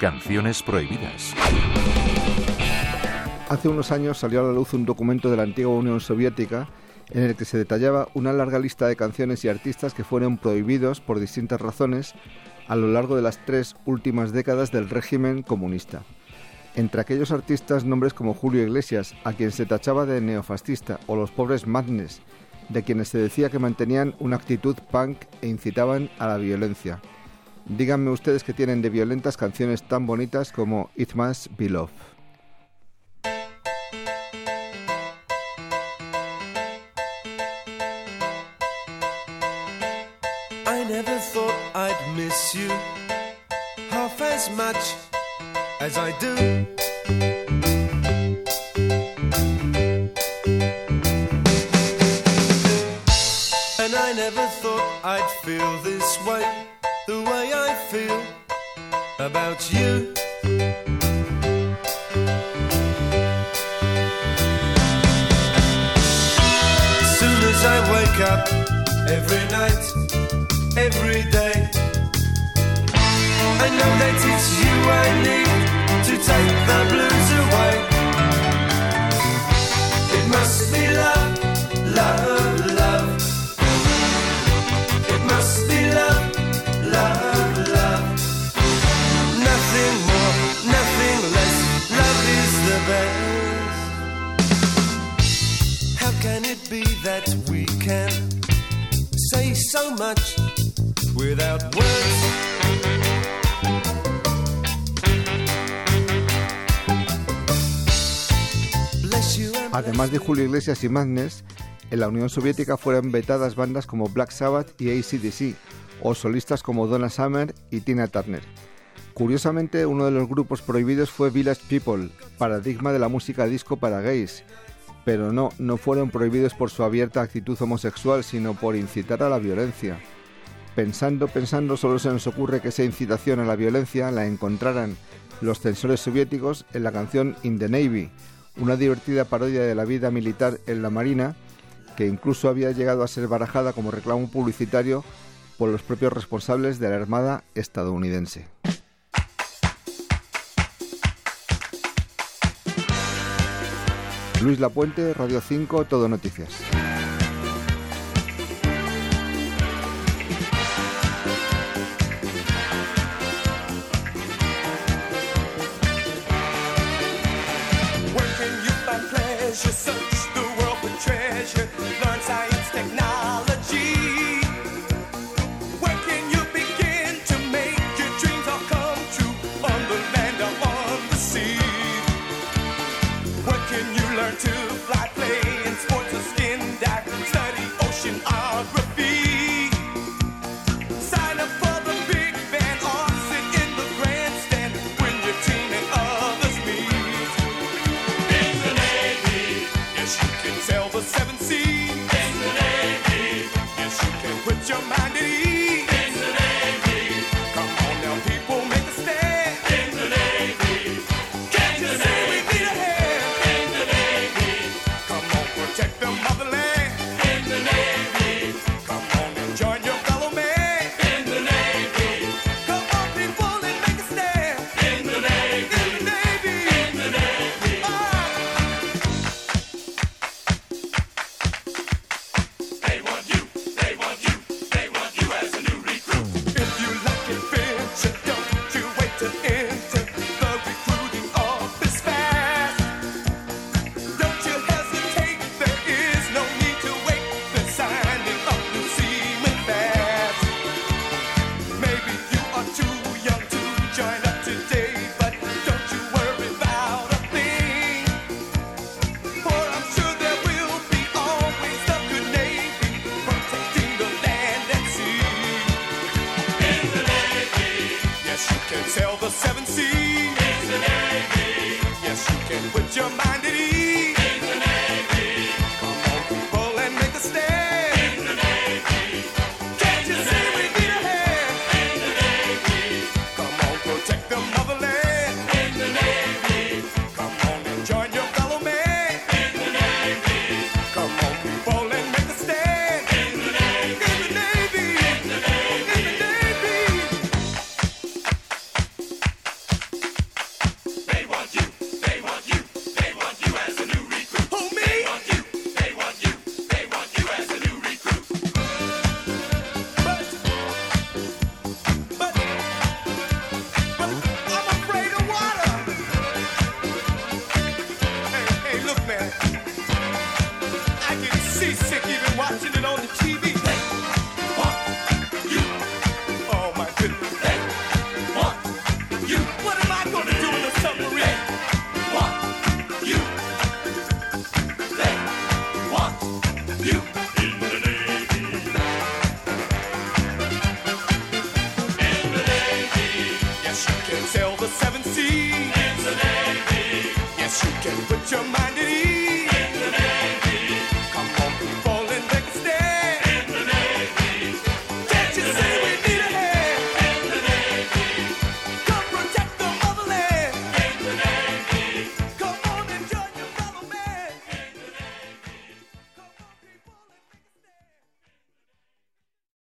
Canciones prohibidas. Hace unos años salió a la luz un documento de la antigua Unión Soviética en el que se detallaba una larga lista de canciones y artistas que fueron prohibidos por distintas razones a lo largo de las tres últimas décadas del régimen comunista. Entre aquellos artistas nombres como Julio Iglesias, a quien se tachaba de neofascista, o los pobres Madness, de quienes se decía que mantenían una actitud punk e incitaban a la violencia. Díganme ustedes que tienen de violentas canciones tan bonitas como It Must Be Love. I never thought I'd miss you half as much as I do. And I never thought I'd feel this way, the way I feel about you. Soon as I wake up every night, every day, I know that it's you I need to take the blues that we can say so much without words? Además de Julio Iglesias y Madness, en la Unión Soviética fueron vetadas bandas como Black Sabbath y ACDC, o solistas como Donna Summer y Tina Turner. Curiosamente, uno de los grupos prohibidos fue Village People, paradigma de la música disco para gays, pero no, no fueron prohibidos por su abierta actitud homosexual, sino por incitar a la violencia. Pensando, pensando, solo se nos ocurre que esa incitación a la violencia la encontraran los censores soviéticos en la canción In the Navy, una divertida parodia de la vida militar en la Marina, que incluso había llegado a ser barajada como reclamo publicitario por los propios responsables de la Armada estadounidense. Luis Lapuente, Radio 5, Todo Noticias. Where learn to fly, sail the seven seas. In the Navy, yes, you can put your mind at ease. your mind.